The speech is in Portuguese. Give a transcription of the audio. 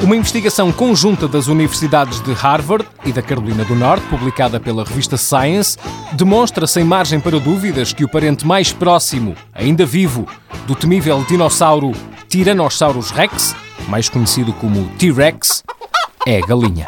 Uma investigação conjunta das universidades de Harvard e da Carolina do Norte, publicada pela revista Science, demonstra sem margem para dúvidas que o parente mais próximo, ainda vivo, do temível dinossauro Tyrannosaurus rex, mais conhecido como T-Rex, é a galinha.